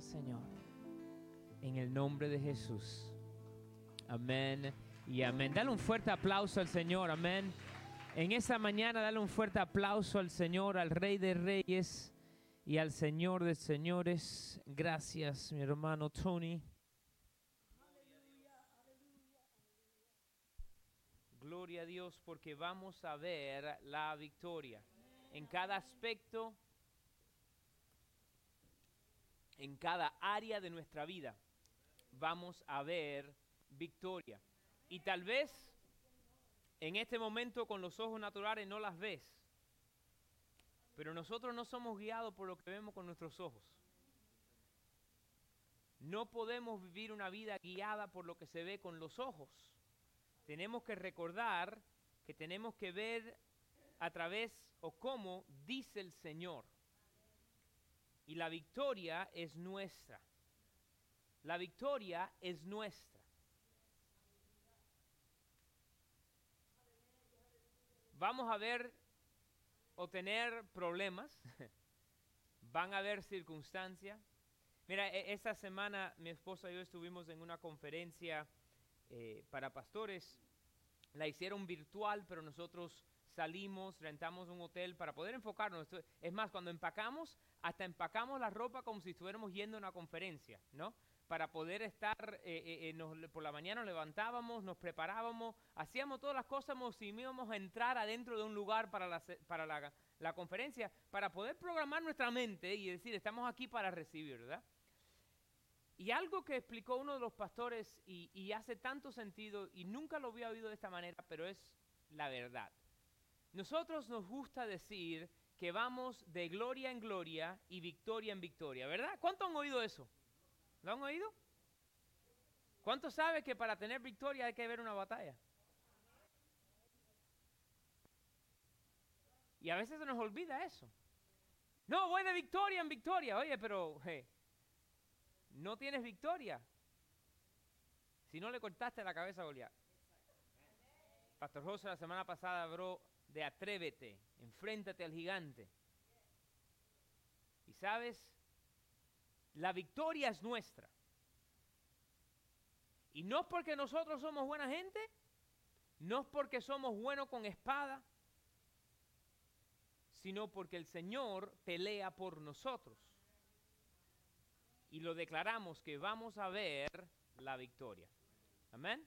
Señor. En el nombre de Jesús. Amén y amén. Dale un fuerte aplauso al Señor. Amén. En esta mañana, dale un fuerte aplauso al Señor, al Rey de Reyes y al Señor de Señores. Gracias, mi hermano Tony. Gloria a Dios porque vamos a ver la victoria en cada aspecto, en cada área de nuestra vida. Vamos a ver victoria. Y tal vez en este momento con los ojos naturales no las ves. Pero nosotros no somos guiados por lo que vemos con nuestros ojos. No podemos vivir una vida guiada por lo que se ve con los ojos tenemos que recordar que tenemos que ver a través o cómo dice el Señor. Y la victoria es nuestra. La victoria es nuestra. Vamos a ver o tener problemas, van a haber circunstancias. Mira, e-, esta semana mi esposa y yo estuvimos en una conferencia eh, para pastores. La hicieron virtual, pero nosotros salimos, rentamos un hotel para poder enfocarnos. Es más, cuando empacamos, hasta empacamos la ropa como si estuviéramos yendo a una conferencia, ¿no? Para poder estar, eh, eh, por la mañana nos levantábamos, nos preparábamos, hacíamos todas las cosas como si íbamos a entrar adentro de un lugar para la, para la, la conferencia, para poder programar nuestra mente y decir, estamos aquí para recibir, ¿verdad? Y algo que explicó uno de los pastores y, hace tanto sentido, y nunca lo había oído de esta manera, pero es la verdad. Nosotros nos gusta decir que vamos de gloria en gloria y victoria en victoria, ¿verdad? ¿Cuántos han oído eso? ¿Lo han oído? ¿Cuántos saben que para tener victoria hay que ver una batalla? Y a veces se nos olvida eso. No, voy de victoria en victoria. Oye, pero no tienes victoria si no le cortaste la cabeza a Goliat. Pastor José la semana pasada habló de atrévete, enfréntate al gigante. Y sabes, la victoria es nuestra. Y no es porque nosotros somos buena gente, no es porque somos buenos con espada, sino porque el Señor pelea por nosotros y lo declaramos que vamos a ver la victoria. Amén.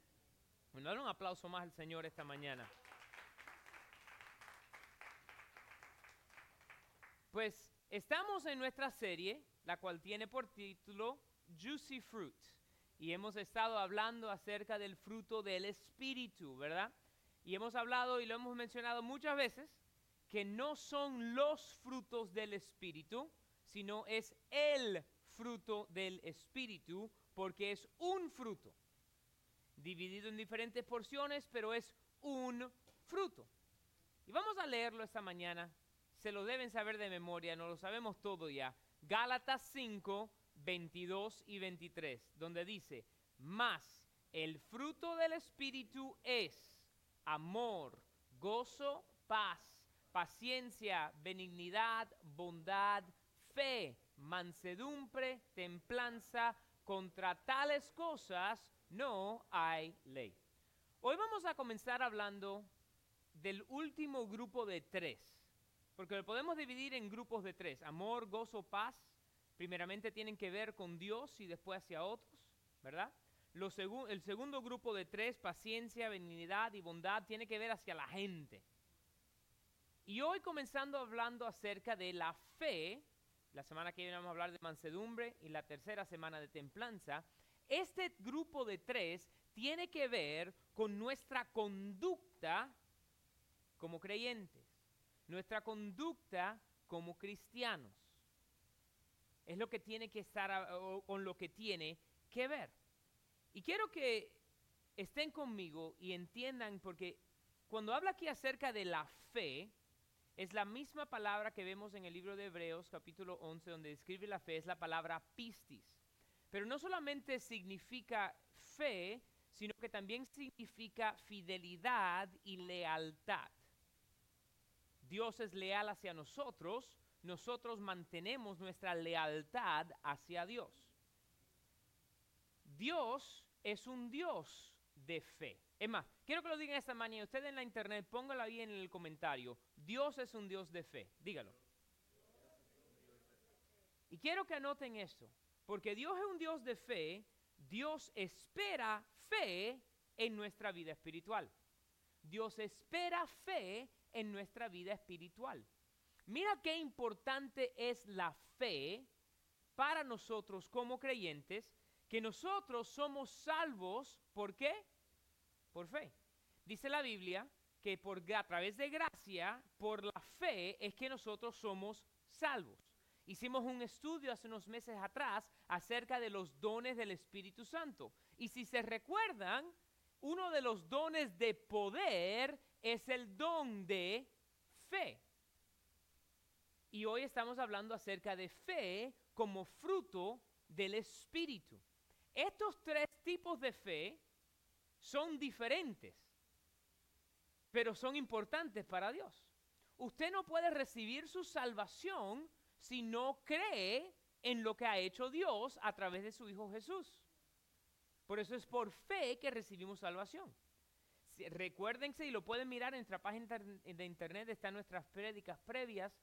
Bueno, dale un aplauso más al Señor esta mañana. Pues estamos en nuestra serie, la cual tiene por título Juicy Fruit. Y hemos estado hablando acerca del fruto del Espíritu, ¿verdad? Y hemos hablado y lo hemos mencionado muchas veces, que no son los frutos del Espíritu, sino es el fruto del Espíritu, porque es un fruto, dividido en diferentes porciones, pero es un fruto. Y vamos a leerlo esta mañana, se lo deben saber de memoria, no lo sabemos todo ya. Gálatas 5, 22 y 23, donde dice, más el fruto del Espíritu es amor, gozo, paz, paciencia, benignidad, bondad, fe mansedumbre, templanza, contra tales cosas no hay ley. Hoy vamos a comenzar hablando del último grupo de tres, porque lo podemos dividir en grupos de tres, amor, gozo, paz, primeramente tienen que ver con Dios y después hacia otros, ¿verdad? el segundo grupo de tres, paciencia, benignidad y bondad, tiene que ver hacia la gente. Y hoy comenzando hablando acerca de la fe, la semana que viene vamos a hablar de mansedumbre y la tercera semana de templanza. Este grupo de tres tiene que ver con nuestra conducta como creyentes, nuestra conducta como cristianos. Es lo que tiene que estar con lo que tiene que ver. Y quiero que estén conmigo y entiendan, porque cuando habla aquí acerca de la fe, es la misma palabra que vemos en el libro de Hebreos capítulo 11 donde describe la fe, es la palabra pistis. Pero no solamente significa fe, sino que también significa fidelidad y lealtad. Dios es leal hacia nosotros, nosotros mantenemos nuestra lealtad hacia Dios. Dios es un Dios de fe. Es más, quiero que lo digan esta mañana. Usted en la internet, póngalo ahí en el comentario. Dios es un Dios de fe. Dígalo. Y quiero que anoten esto. Porque Dios es un Dios de fe. Dios espera fe en nuestra vida espiritual. Dios espera fe en nuestra vida espiritual. Mira qué importante es la fe para nosotros como creyentes, que nosotros somos salvos, ¿por qué? Por fe. Dice la Biblia que por, a través de gracia, por la fe, es que nosotros somos salvos. Hicimos un estudio hace unos meses atrás acerca de los dones del Espíritu Santo. Y si se recuerdan, uno de los dones de poder es el don de fe. Y hoy estamos hablando acerca de fe como fruto del Espíritu. Estos tres tipos de fe son diferentes, pero son importantes para Dios. Usted no puede recibir su salvación si no cree en lo que ha hecho Dios a través de su Hijo Jesús. Por eso es por fe que recibimos salvación. Recuérdense y lo pueden mirar en nuestra página de internet, están nuestras prédicas previas.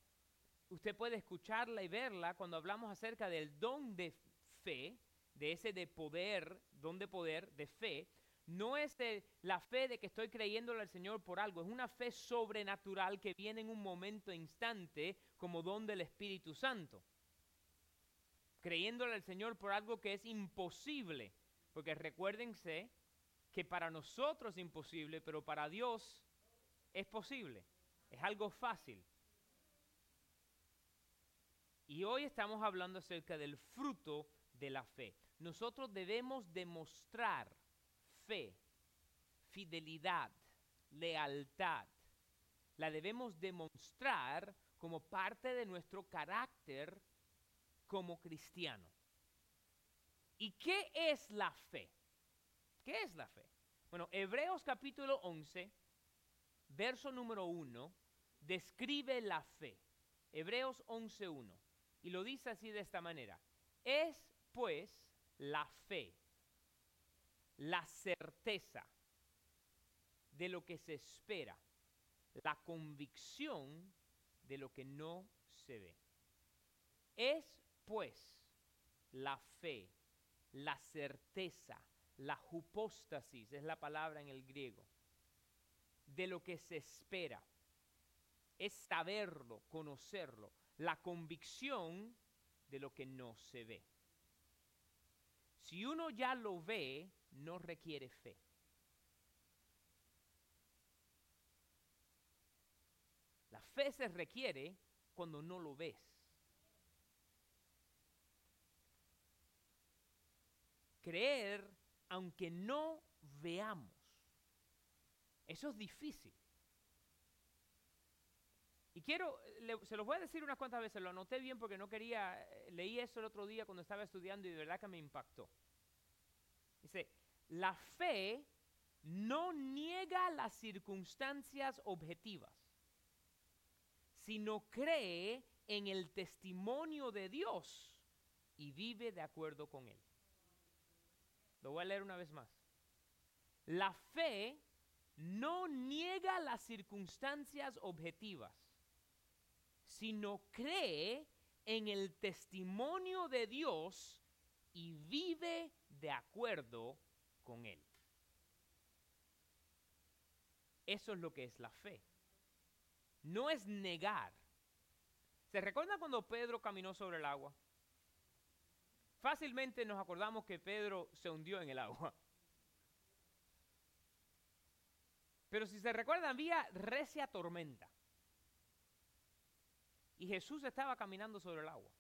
Usted puede escucharla y verla cuando hablamos acerca del don de fe, de ese de poder, don de poder, de fe. No es la fe de que estoy creyéndole al Señor por algo, es una fe sobrenatural que viene en un momento instante como don del Espíritu Santo. Creyéndole al Señor por algo que es imposible porque recuérdense que para nosotros es imposible, pero para Dios es posible. Es algo fácil. Y hoy estamos hablando acerca del fruto de la fe. Nosotros debemos demostrar fe, fidelidad, lealtad. La debemos demostrar como parte de nuestro carácter como cristiano. ¿Y qué es la fe? ¿Qué es la fe? Bueno, Hebreos capítulo 11, verso número 1, describe la fe. Hebreos 11.1. Y lo dice así de esta manera. Es pues la fe, la certeza de lo que se espera, la convicción de lo que no se ve. Es pues la fe, la certeza, la hipóstasis, es la palabra en el griego, de lo que se espera. Es saberlo, conocerlo, la convicción de lo que no se ve. Si uno ya lo ve, no requiere fe. La fe se requiere cuando no lo ves. creer aunque no veamos. Eso es difícil. Y quiero, se los voy a decir unas cuantas veces, lo anoté bien porque no quería, eh, leí eso el otro día cuando estaba estudiando y de verdad que me impactó. Dice, la fe no niega las circunstancias objetivas, sino cree en el testimonio de Dios y vive de acuerdo con él. Lo voy a leer una vez más. La fe no niega las circunstancias objetivas, sino cree en el testimonio de Dios y vive de acuerdo con él. Eso es lo que es la fe. No es negar. ¿Se recuerda cuando Pedro caminó sobre el agua? Fácilmente nos acordamos que Pedro se hundió en el agua. Pero si se recuerdan, había recia tormenta. Y Jesús estaba caminando sobre el agua.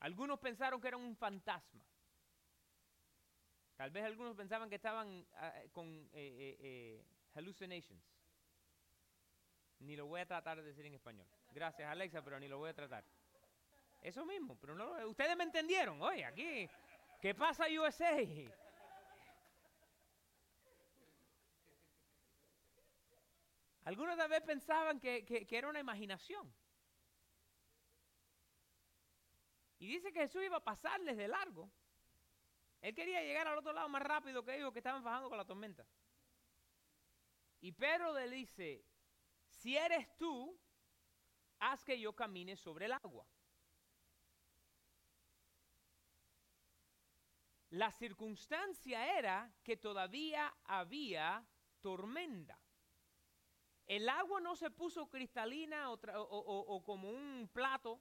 Algunos pensaron que era un fantasma. Tal vez algunos pensaban que estaban ah, con eh, eh, eh, hallucinations. Ni lo voy a tratar de decir en español. Gracias, Alexa, pero ni lo voy a tratar. Eso mismo, pero no, ustedes me entendieron. Oye, aquí, ¿qué pasa USA? Algunos tal vez pensaban que, era una imaginación. Y dice que Jesús iba a pasarles de largo. Él quería llegar al otro lado más rápido que ellos que estaban bajando con la tormenta. Y Pedro le dice, si eres tú, haz que yo camine sobre el agua. La circunstancia era que todavía había tormenta. El agua no se puso cristalina o, como un plato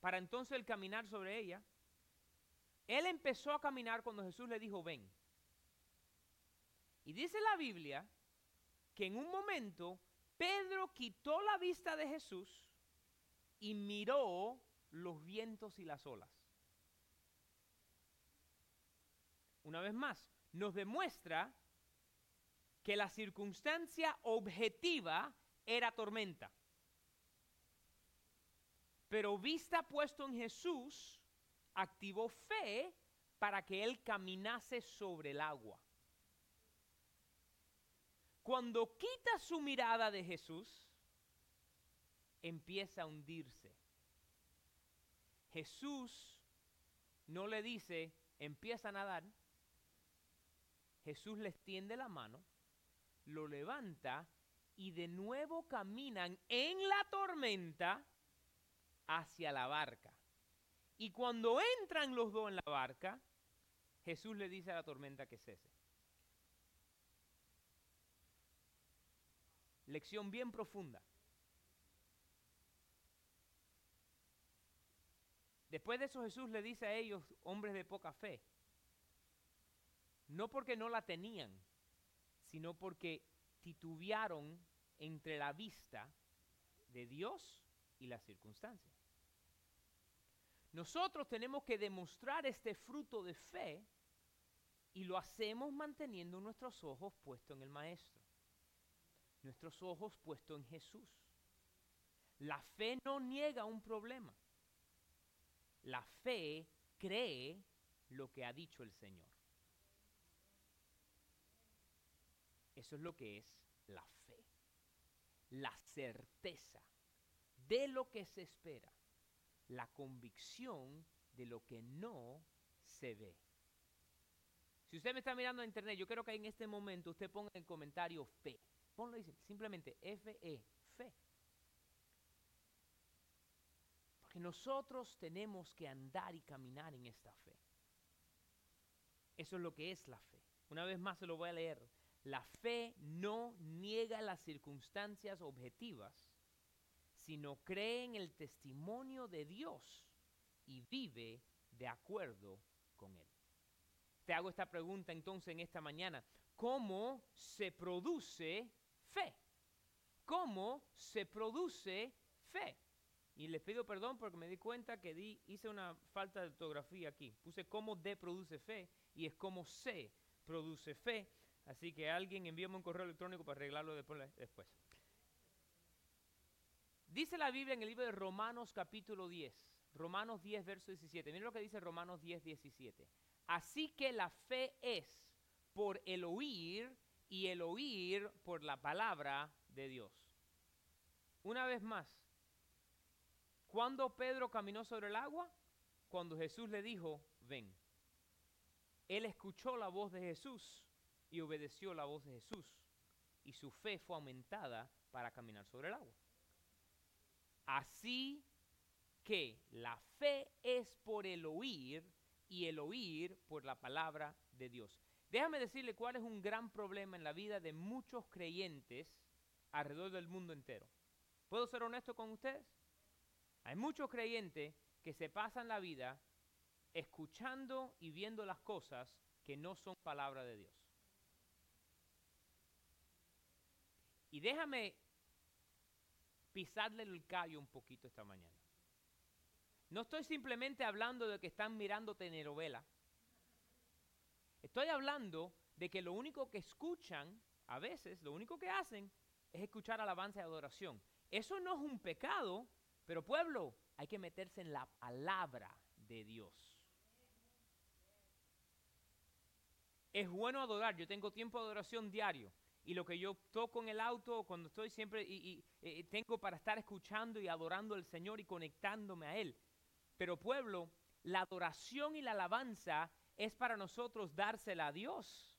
para entonces el caminar sobre ella. Él empezó a caminar cuando Jesús le dijo, ven. Y dice la Biblia que en un momento Pedro quitó la vista de Jesús y miró los vientos y las olas. Una vez más, nos demuestra que la circunstancia objetiva era tormenta. Pero vista puesto en Jesús, activó fe para que él caminase sobre el agua. Cuando quita su mirada de Jesús, empieza a hundirse. Jesús no le dice, empieza a nadar. Jesús le extiende la mano lo levanta y de nuevo caminan en la tormenta hacia la barca. Y cuando entran los dos en la barca, Jesús le dice a la tormenta que cese. Lección bien profunda. Después de eso Jesús le dice a ellos, hombres de poca fe, no porque no la tenían, sino porque titubearon entre la vista de Dios y las circunstancias. Nosotros tenemos que demostrar este fruto de fe y lo hacemos manteniendo nuestros ojos puestos en el Maestro, nuestros ojos puestos en Jesús. La fe no niega un problema. La fe cree lo que ha dicho el Señor. Eso es lo que es la fe. La certeza de lo que se espera. La convicción de lo que no se ve. Si usted me está mirando en internet, yo creo que en este momento usted ponga en comentario fe. Ponlo simplemente F-E, fe. Porque nosotros tenemos que andar y caminar en esta fe. Eso es lo que es la fe. Una vez más se lo voy a leer. La fe no niega las circunstancias objetivas, sino cree en el testimonio de Dios y vive de acuerdo con él. Te hago esta pregunta entonces en esta mañana. ¿Cómo se produce fe? ¿Cómo se produce fe? Y les pido perdón porque me di cuenta que di, hice una falta de ortografía aquí. Puse cómo de produce fe y es cómo se produce fe. Así que alguien envíame un correo electrónico para arreglarlo después. Dice la Biblia en el libro de Romanos capítulo 10. Romanos 10, verso 17. Miren lo que dice Romanos 10, 17. Así que la fe es por el oír y el oír por la palabra de Dios. Una vez más, ¿cuándo Pedro caminó sobre el agua? Cuando Jesús le dijo, ven. Él escuchó la voz de Jesús y obedeció la voz de Jesús y su fe fue aumentada para caminar sobre el agua. Así que la fe es por el oír y el oír por la palabra de Dios. Déjame decirle cuál es un gran problema en la vida de muchos creyentes alrededor del mundo entero. ¿Puedo ser honesto con ustedes? Hay muchos creyentes que se pasan la vida escuchando y viendo las cosas que no son palabra de Dios. Y déjame pisarle el callo un poquito esta mañana. No estoy simplemente hablando de que están mirando telenovela. Estoy hablando de que lo único que escuchan, a veces, lo único que hacen es escuchar alabanza y adoración. Eso no es un pecado, pero pueblo, hay que meterse en la palabra de Dios. Es bueno adorar, yo tengo tiempo de adoración diario, y lo que yo toco en el auto cuando estoy siempre y, eh, tengo para estar escuchando y adorando al Señor y conectándome a Él. Pero pueblo, la adoración y la alabanza es para nosotros dársela a Dios.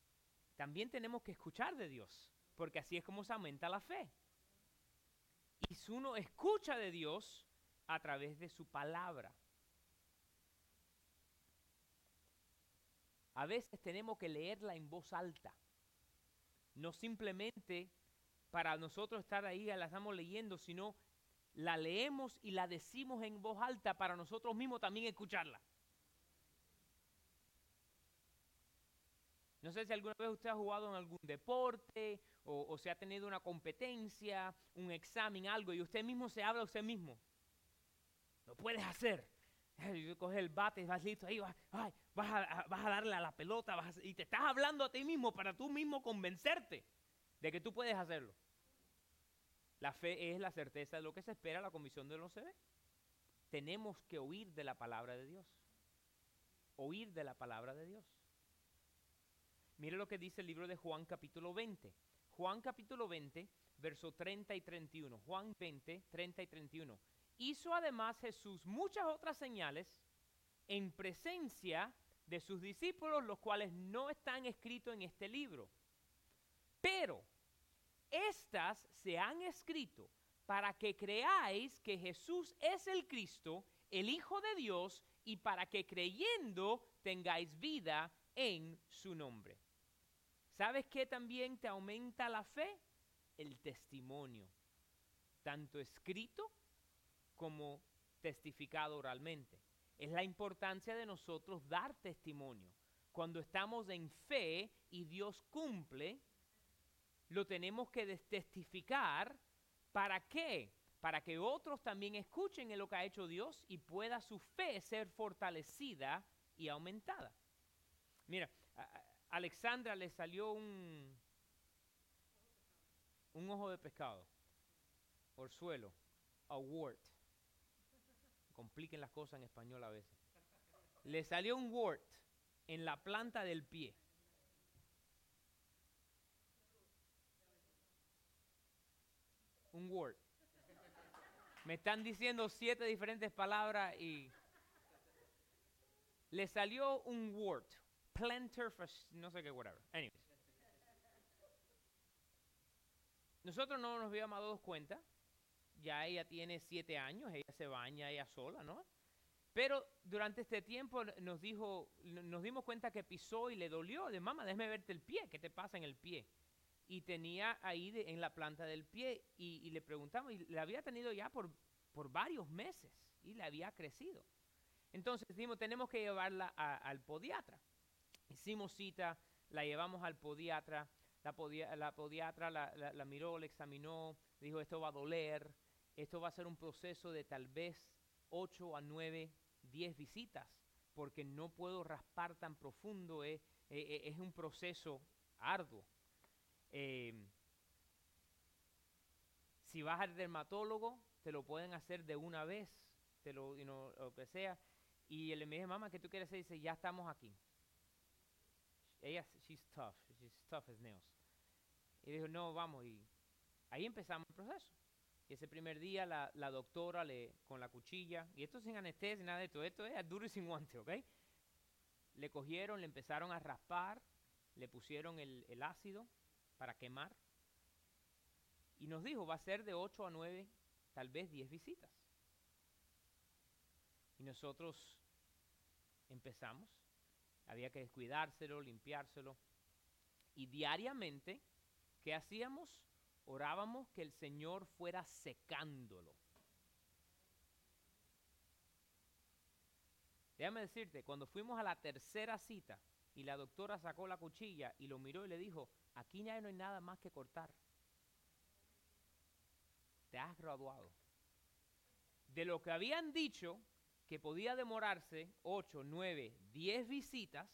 También tenemos que escuchar de Dios, porque así es como se aumenta la fe. Y si uno escucha de Dios a través de su palabra. A veces tenemos que leerla en voz alta, no simplemente para nosotros estar ahí, la estamos leyendo, sino la leemos y la decimos en voz alta para nosotros mismos también escucharla. No sé si alguna vez usted ha jugado en algún deporte o, se ha tenido una competencia, un examen, algo, y usted mismo se habla a usted mismo. Lo puedes hacer. Coges el bate, vas listo, ahí vas, ay, vas, a, vas a darle a la pelota vas y te estás hablando a ti mismo para tú mismo convencerte de que tú puedes hacerlo. La fe es la certeza de lo que se espera, la convicción de lo se ve. Tenemos que oír de la palabra de Dios. Oír de la palabra de Dios. Mire lo que dice el libro de Juan capítulo 20. Juan capítulo 20, verso 30 y 31. Juan 20, 30 y 31. Hizo además Jesús muchas otras señales en presencia de sus discípulos, los cuales no están escritos en este libro. Pero estas se han escrito para que creáis que Jesús es el Cristo, el Hijo de Dios, y para que creyendo tengáis vida en su nombre. ¿Sabes qué también te aumenta la fe? El testimonio, tanto escrito como testificado oralmente. Es la importancia de nosotros dar testimonio. Cuando estamos en fe y Dios cumple, lo tenemos que testificar. ¿Para qué? Para que otros también escuchen en lo que ha hecho Dios y pueda su fe ser fortalecida y aumentada. Mira, a Alexandra le salió un, un ojo de pescado, orzuelo, a wart. Compliquen las cosas en español a veces. Le salió un wart en la planta del pie. Un word. Me están diciendo siete diferentes palabras y le salió un word. Planter, no sé qué, whatever. Anyways. Nosotros no nos habíamos dado cuenta. Ya ella tiene siete años, ella se baña ella sola, ¿no? Pero durante este tiempo nos dijo, nos dimos cuenta que pisó y le dolió. De mamá, déjame verte el pie, ¿qué te pasa en el pie? y tenía ahí en la planta del pie y, le preguntamos, y le había tenido ya por, por varios meses y le había crecido. Entonces dijimos, tenemos que llevarla al podiatra. Hicimos cita, la llevamos al podiatra, la, podia- la podiatra la, la- la miró, la examinó, dijo, esto va a doler, esto va a ser un proceso de tal vez 8 a 9, 10 visitas, porque no puedo raspar tan profundo, eh, eh, eh, es un proceso arduo. Si vas al dermatólogo, te lo pueden hacer de una vez, te lo, lo que sea. Y él me dice, mamá, ¿qué tú quieres hacer? Dice, ya estamos aquí. Ella, she's tough, she's tough as nails. Y dijo, no, vamos. Y ahí empezamos el proceso. Y ese primer día la, la doctora le, con la cuchilla, y esto sin anestesia, nada de esto, esto es duro y sin guante, ¿ok? Le cogieron, le empezaron a raspar, le pusieron el, el ácido para quemar. Y nos dijo, va a ser de 8 a 9, tal vez 10 visitas. Y nosotros empezamos. Había que descuidárselo, limpiárselo. Y diariamente, ¿qué hacíamos? Orábamos que el Señor fuera secándolo. Déjame decirte, cuando fuimos a la tercera cita y la doctora sacó la cuchilla y lo miró y le dijo, aquí ya no hay nada más que cortar. Te has graduado. De lo que habían dicho que podía demorarse 8, 9, 10 visitas,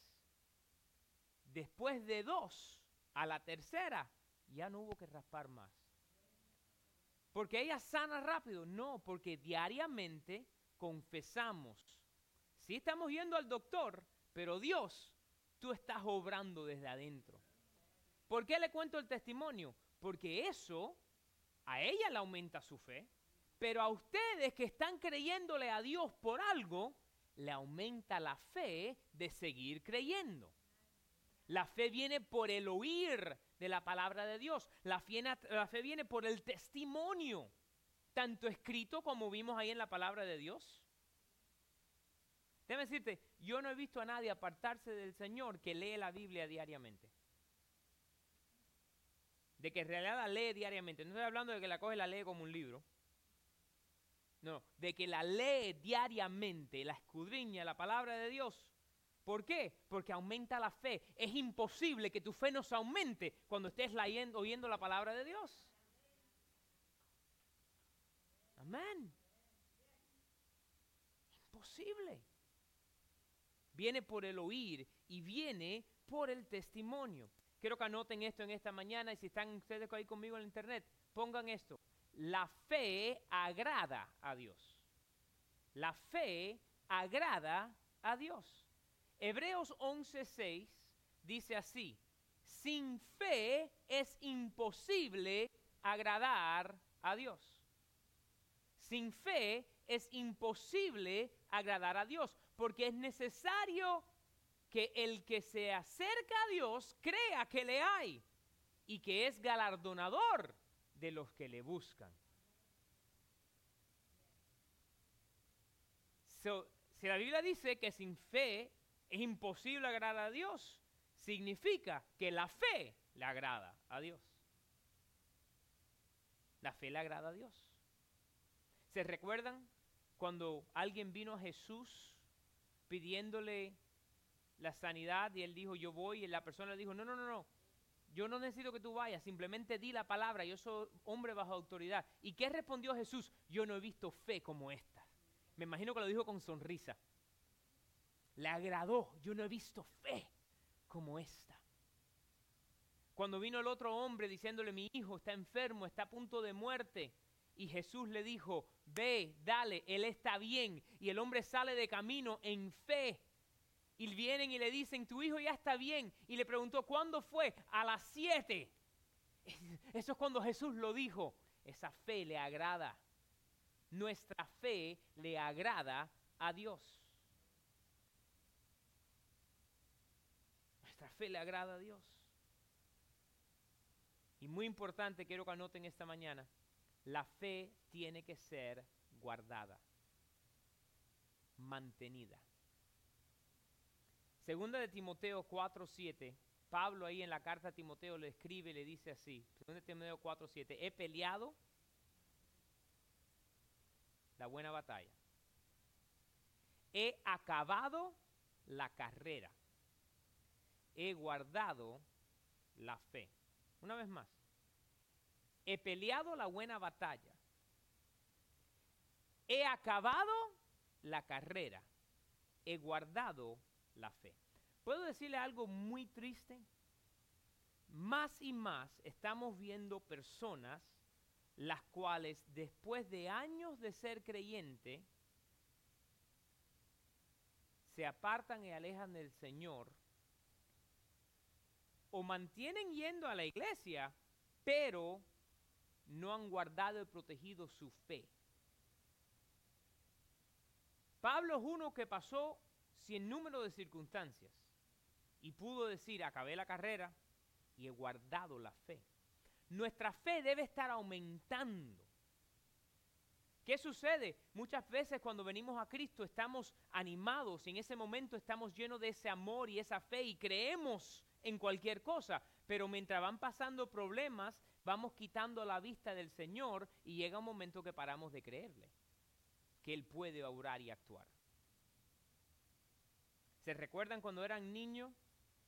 después de dos, a la tercera, ya no hubo que raspar más. Porque ella sana rápido. No, porque diariamente confesamos. Sí estamos yendo al doctor, pero Dios, tú estás obrando desde adentro. ¿Por qué le cuento el testimonio? Porque eso a ella le aumenta su fe, Pero a ustedes que están creyéndole a Dios por algo, le aumenta la fe de seguir creyendo. La fe viene por el oír de la palabra de Dios. La fe, la fe, viene por el testimonio, tanto escrito como vimos ahí en la palabra de Dios. Déjame decirte, yo no he visto a nadie apartarse del Señor que lee la Biblia diariamente. De que en realidad la lee diariamente. No estoy hablando de que la coge y la lee como un libro. No, de que la lee diariamente, la escudriña la palabra de Dios. ¿Por qué? Porque aumenta la fe. Es imposible que tu fe no se aumente cuando estés leyendo, oyendo la palabra de Dios. Amén. Imposible viene por el oír y viene por el testimonio. Quiero que anoten esto en esta mañana y si están ustedes ahí conmigo en internet, pongan esto. La fe agrada a Dios. La fe agrada a Dios. Hebreos 11:6 dice así, sin fe es imposible agradar a Dios. Sin fe es imposible agradar a Dios porque es necesario que el que se acerca a Dios crea que le hay y que es galardonador de los que le buscan. si la Biblia dice que sin fe es imposible agradar a Dios, significa que la fe le agrada a Dios. La fe le agrada a Dios. ¿Se recuerdan cuando alguien vino a Jesús pidiéndole la sanidad y él dijo, yo voy, y la persona le dijo, no, no, no, no, yo no necesito que tú vayas, simplemente di la palabra, yo soy hombre bajo autoridad. ¿Y qué respondió Jesús? Yo no he visto fe como esta. Me imagino que lo dijo con sonrisa. Le agradó, yo no he visto fe como esta. Cuando vino el otro hombre diciéndole, mi hijo está enfermo, está a punto de muerte, y Jesús le dijo, ve, dale, él está bien. Y el hombre sale de camino en fe. Y vienen y le dicen, tu hijo ya está bien. Y le preguntó, ¿cuándo fue? A las siete. Eso es cuando Jesús lo dijo. Esa fe le agrada. Nuestra fe le agrada a Dios. Nuestra fe le agrada a Dios. Y muy importante, quiero que anoten esta mañana, la fe tiene que ser guardada, mantenida. Segunda de Timoteo 4:7, Pablo ahí en la carta a Timoteo le escribe le dice así, segunda de Timoteo 4:7, he peleado la buena batalla. He acabado la carrera. He guardado la fe. Una vez más, he peleado la buena batalla, he acabado la carrera, he guardado la fe. ¿Puedo decirle algo muy triste? Más y más estamos viendo personas las cuales después de años de ser creyente, se apartan y alejan del Señor o mantienen yendo a la iglesia, pero no han guardado y protegido su fe. Pablo es uno que pasó sin número de circunstancias y pudo decir, acabé la carrera y he guardado la fe. Nuestra fe debe estar aumentando. ¿Qué sucede? Muchas veces cuando venimos a Cristo estamos animados y en ese momento estamos llenos de ese amor y esa fe y creemos en cualquier cosa, pero mientras van pasando problemas, vamos quitando la vista del Señor y llega un momento que paramos de creerle, que Él puede obrar y actuar. ¿Se recuerdan cuando eran niños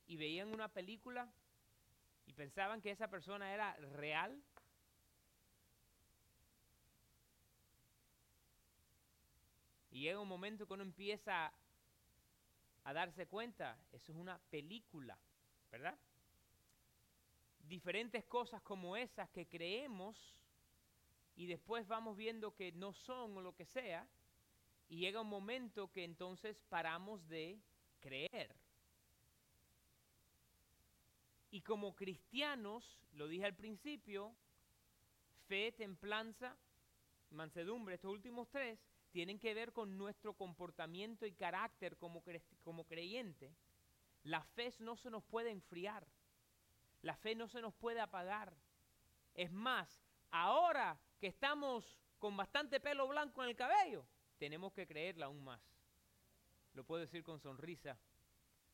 y veían una película y pensaban que esa persona era real? Y llega un momento que uno empieza a darse cuenta, eso es una película. ¿Verdad? Diferentes cosas como esas que creemos y después vamos viendo que no son o lo que sea, y llega un momento que entonces paramos de creer. Y como cristianos, lo dije al principio, fe, templanza mansedumbre, estos últimos tres, tienen que ver con nuestro comportamiento y carácter como, como creyente. La fe no se nos puede enfriar. La fe no se nos puede apagar. Es más, ahora que estamos con bastante pelo blanco en el cabello, tenemos que creerla aún más. Lo puedo decir con sonrisa,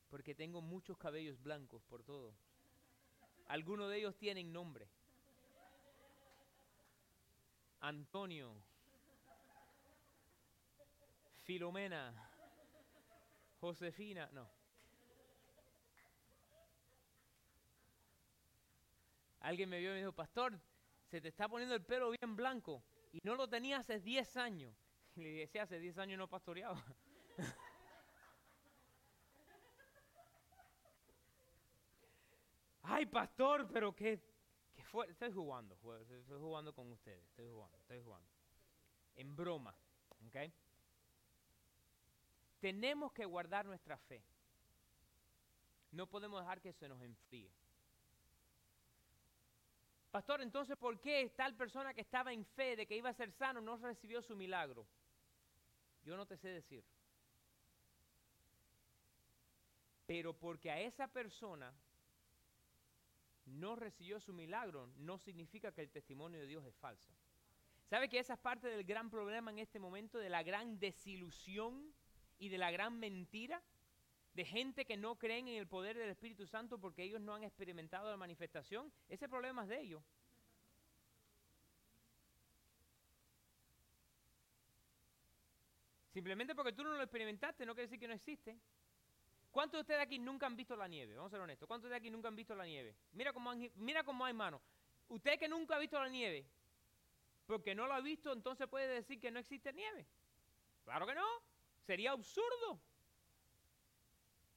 porque tengo muchos cabellos blancos por todo. Algunos de ellos tienen nombre. Antonio, Filomena, Josefina, no. Alguien me vio y me dijo, pastor, se te está poniendo el pelo bien blanco y no lo tenía hace 10 años. Y le decía, hace 10 años no pastoreaba. Ay, pastor, pero qué, qué fue. Estoy jugando, estoy jugando con ustedes, estoy jugando, estoy jugando. En broma, ¿ok? Tenemos que guardar nuestra fe. No podemos dejar que se nos enfríe. Pastor, entonces, ¿por qué tal persona que estaba en fe de que iba a ser sano no recibió su milagro? Yo no te sé decir. Pero porque a esa persona no recibió su milagro, no significa que el testimonio de Dios es falso. ¿Sabe que esa es parte del gran problema en este momento, de la gran desilusión y de la gran mentira de gente que no creen en el poder del Espíritu Santo porque ellos no han experimentado la manifestación, ese problema es de ellos. Simplemente porque tú no lo experimentaste no quiere decir que no existe. ¿Cuántos de ustedes aquí nunca han visto la nieve? Vamos a ser honestos. ¿Cuántos de aquí nunca han visto la nieve? Mira cómo, mira cómo hay manos. Usted que nunca ha visto la nieve, porque no lo ha visto, entonces puede decir que no existe nieve. Claro que no. Sería absurdo.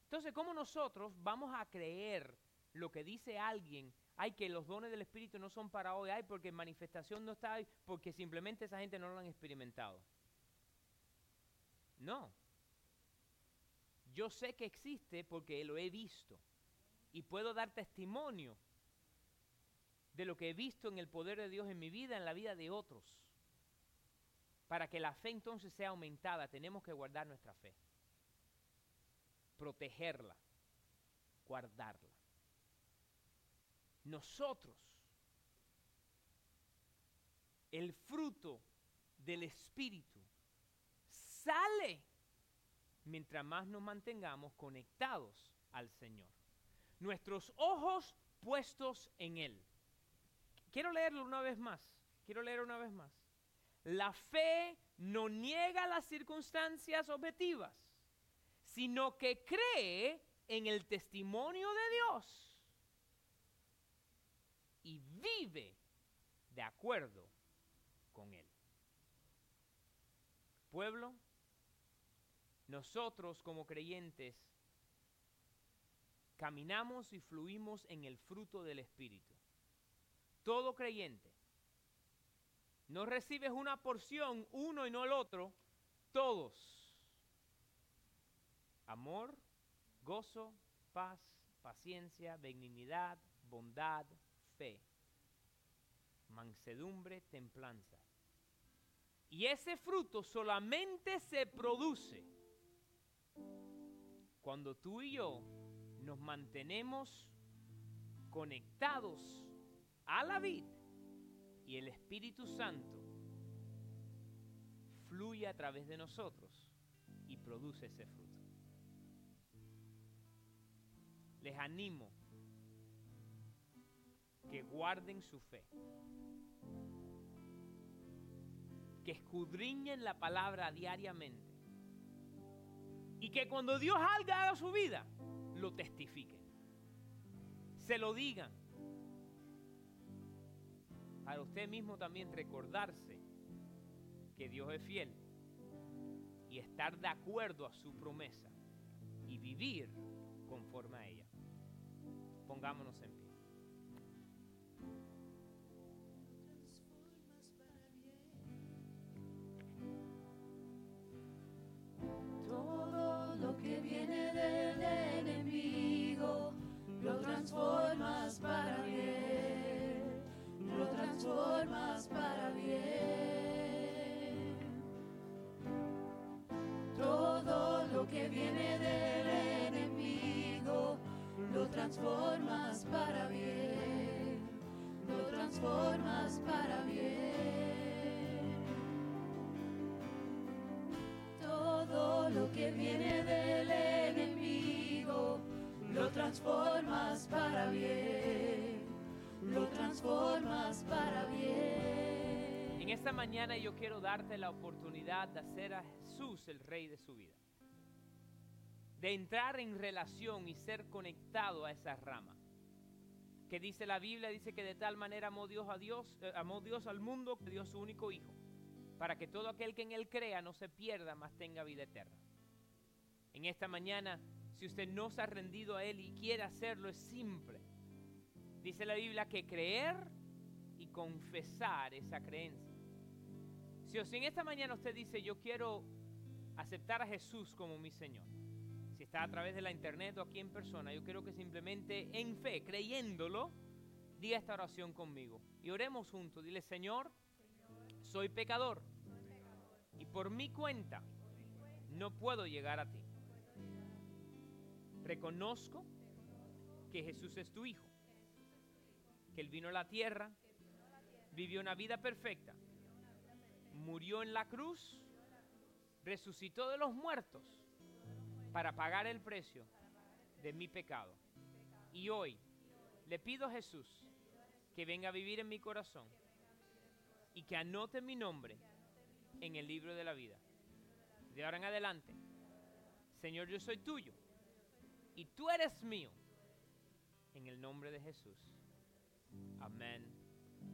Entonces, ¿cómo nosotros vamos a creer lo que dice alguien? Ay, que los dones del Espíritu no son para hoy, ay, porque manifestación no está ahí, porque simplemente esa gente no lo han experimentado. No. Yo sé que existe porque lo he visto y puedo dar testimonio de lo que he visto en el poder de Dios en mi vida, en la vida de otros. Para que la fe entonces sea aumentada, tenemos que guardar nuestra fe. Protegerla, guardarla. Nosotros, el fruto del Espíritu sale mientras más nos mantengamos conectados al Señor. Nuestros ojos puestos en Él. Quiero leerlo una vez más. Quiero leer una vez más. La fe no niega las circunstancias objetivas, sino que cree en el testimonio de Dios y vive de acuerdo con Él. Pueblo, nosotros como creyentes caminamos y fluimos en el fruto del Espíritu. Todo creyente no recibes una porción, uno y no el otro, todos. Amor, gozo, paz, paciencia, benignidad, bondad, fe, mansedumbre, templanza. Y ese fruto solamente se produce cuando tú y yo nos mantenemos conectados a la vida y el Espíritu Santo fluye a través de nosotros y produce ese fruto. Les animo que guarden su fe, que escudriñen la palabra diariamente y que cuando Dios haga su vida, lo testifiquen, se lo digan para usted mismo también recordarse que Dios es fiel y estar de acuerdo a su promesa y vivir conforme a ella. Pongámonos en pie. Todo lo que viene del enemigo lo transformas para bien, lo transformas para bien. Todo lo que viene del transformas para bien, lo transformas para bien. Todo lo que viene del enemigo, lo transformas para bien, lo transformas para bien. En esta mañana yo quiero darte la oportunidad de hacer a Jesús el rey de su vida. De entrar en relación y ser conectado a esa rama. Que dice la Biblia, dice que de tal manera amó Dios a Dios, eh, amó Dios al mundo que dio su único hijo, para que todo aquel que en él crea no se pierda, mas tenga vida eterna. En esta mañana, si usted no se ha rendido a él y quiere hacerlo, es simple. Dice la Biblia que creer y confesar esa creencia. Si, o si en esta mañana usted dice, yo quiero aceptar a Jesús como mi Señor, a través de la internet o aquí en persona, yo quiero que simplemente en fe, creyéndolo, diga esta oración conmigo. Y oremos juntos. Dile, Señor, soy pecador. Y por mi cuenta no puedo llegar a ti. Reconozco que Jesús es tu Hijo. Que Él vino a la tierra, vivió una vida perfecta, murió en la cruz, resucitó de los muertos para pagar el precio de mi pecado. Y hoy le pido a Jesús que venga a vivir en mi corazón y que anote mi nombre en el libro de la vida. De ahora en adelante, Señor, yo soy tuyo y tú eres mío. En el nombre de Jesús. Amén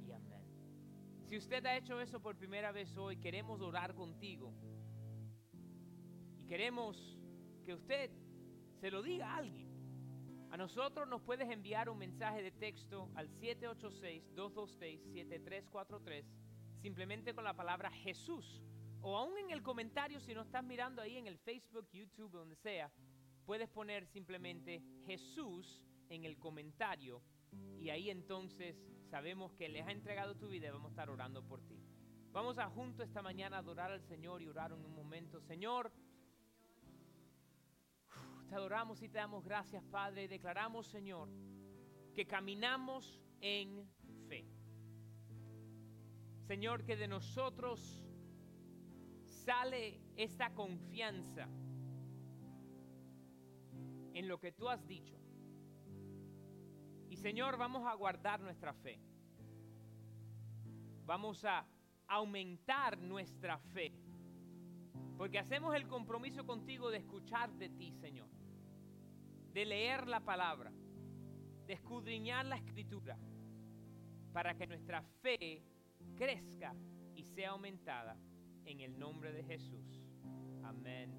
y amén. Si usted ha hecho eso por primera vez hoy, queremos orar contigo. Y queremos que usted se lo diga a alguien. A nosotros nos puedes enviar un mensaje de texto al 786-226-7343, simplemente con la palabra Jesús. O aún en el comentario, si no estás mirando ahí en el Facebook, YouTube, donde sea, puedes poner simplemente Jesús en el comentario y ahí entonces sabemos que les ha entregado tu vida y vamos a estar orando por ti. Vamos a juntos esta mañana a adorar al Señor y orar en un momento. Señor, adoramos y te damos gracias, Padre, declaramos, Señor, que caminamos en fe. Señor, que de nosotros sale esta confianza en lo que tú has dicho. Y Señor, vamos a guardar nuestra fe. Vamos a aumentar nuestra fe. Porque hacemos el compromiso contigo de escuchar de ti, Señor. De leer la palabra. De escudriñar la escritura. Para que nuestra fe crezca y sea aumentada en el nombre de Jesús. Amén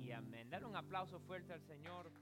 y amén. Dar un aplauso fuerte al Señor.